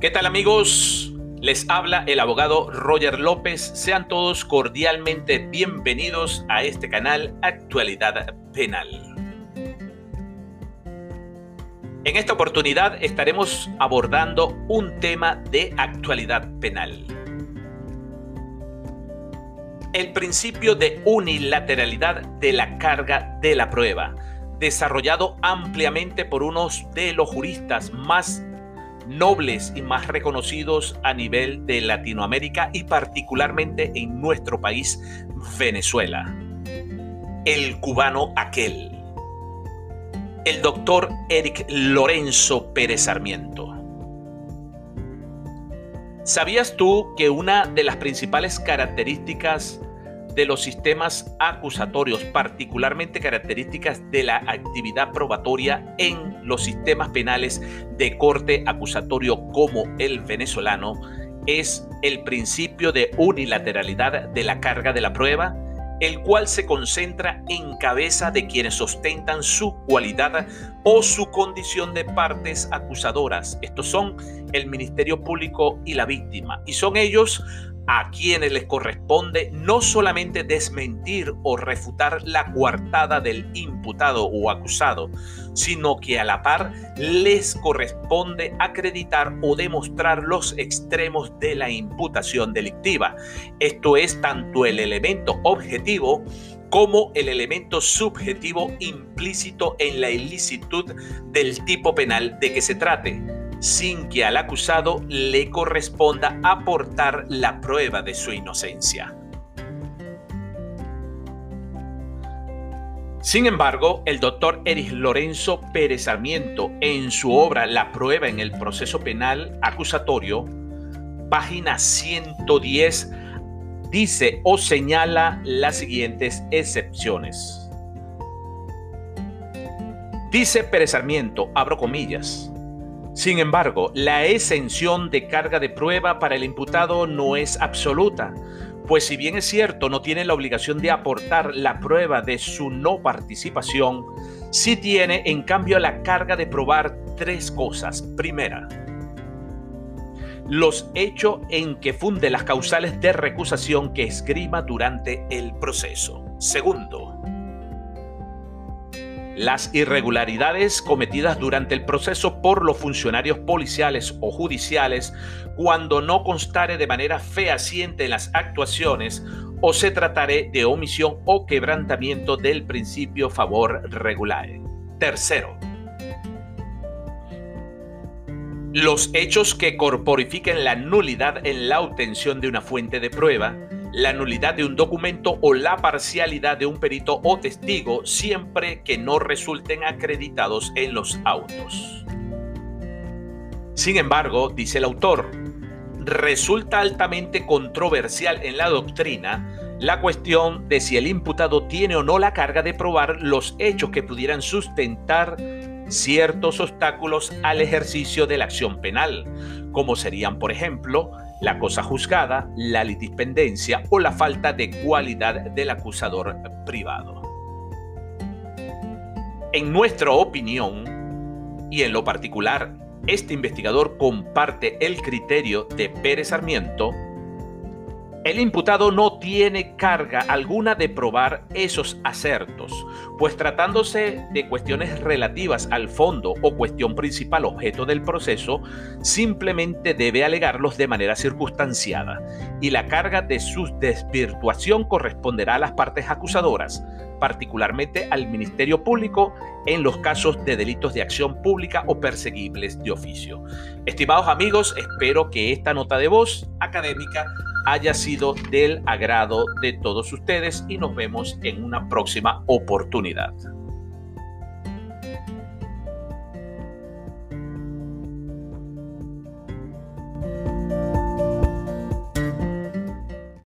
¿Qué tal amigos? Les habla el abogado Roger López. Sean todos cordialmente bienvenidos a este canal Actualidad Penal. En esta oportunidad estaremos abordando un tema de actualidad penal. El principio de unilateralidad de la carga de la prueba, desarrollado ampliamente por unos de los juristas más nobles y más reconocidos a nivel de Latinoamérica y particularmente en nuestro país, Venezuela. El cubano aquel. El doctor Eric Lorenzo Pérez Sarmiento. ¿Sabías tú que una de las principales características de los sistemas acusatorios, particularmente características de la actividad probatoria en los sistemas penales de corte acusatorio como el venezolano, es el principio de unilateralidad de la carga de la prueba, el cual se concentra en cabeza de quienes sostentan su cualidad o su condición de partes acusadoras. Estos son el Ministerio Público y la víctima. Y son ellos a quienes les corresponde no solamente desmentir o refutar la coartada del imputado o acusado, sino que a la par les corresponde acreditar o demostrar los extremos de la imputación delictiva. Esto es tanto el elemento objetivo como el elemento subjetivo implícito en la ilicitud del tipo penal de que se trate sin que al acusado le corresponda aportar la prueba de su inocencia. Sin embargo, el doctor Erich Lorenzo Pérez Sarmiento, en su obra La prueba en el proceso penal acusatorio, página 110, dice o señala las siguientes excepciones. Dice Pérez Sarmiento, abro comillas, sin embargo, la exención de carga de prueba para el imputado no es absoluta, pues si bien es cierto no tiene la obligación de aportar la prueba de su no participación, sí tiene en cambio la carga de probar tres cosas. Primera, los hechos en que funde las causales de recusación que esgrima durante el proceso. Segundo, las irregularidades cometidas durante el proceso por los funcionarios policiales o judiciales cuando no constare de manera fehaciente en las actuaciones o se tratare de omisión o quebrantamiento del principio favor regular. Tercero, los hechos que corporifiquen la nulidad en la obtención de una fuente de prueba, la nulidad de un documento o la parcialidad de un perito o testigo siempre que no resulten acreditados en los autos. Sin embargo, dice el autor, resulta altamente controversial en la doctrina la cuestión de si el imputado tiene o no la carga de probar los hechos que pudieran sustentar ciertos obstáculos al ejercicio de la acción penal, como serían, por ejemplo, la cosa juzgada, la litispendencia o la falta de cualidad del acusador privado. En nuestra opinión, y en lo particular, este investigador comparte el criterio de Pérez Sarmiento, el imputado no tiene carga alguna de probar esos acertos, pues tratándose de cuestiones relativas al fondo o cuestión principal objeto del proceso, simplemente debe alegarlos de manera circunstanciada y la carga de su desvirtuación corresponderá a las partes acusadoras, particularmente al Ministerio Público en los casos de delitos de acción pública o perseguibles de oficio. Estimados amigos, espero que esta nota de voz académica haya sido del agrado de todos ustedes y nos vemos en una próxima oportunidad.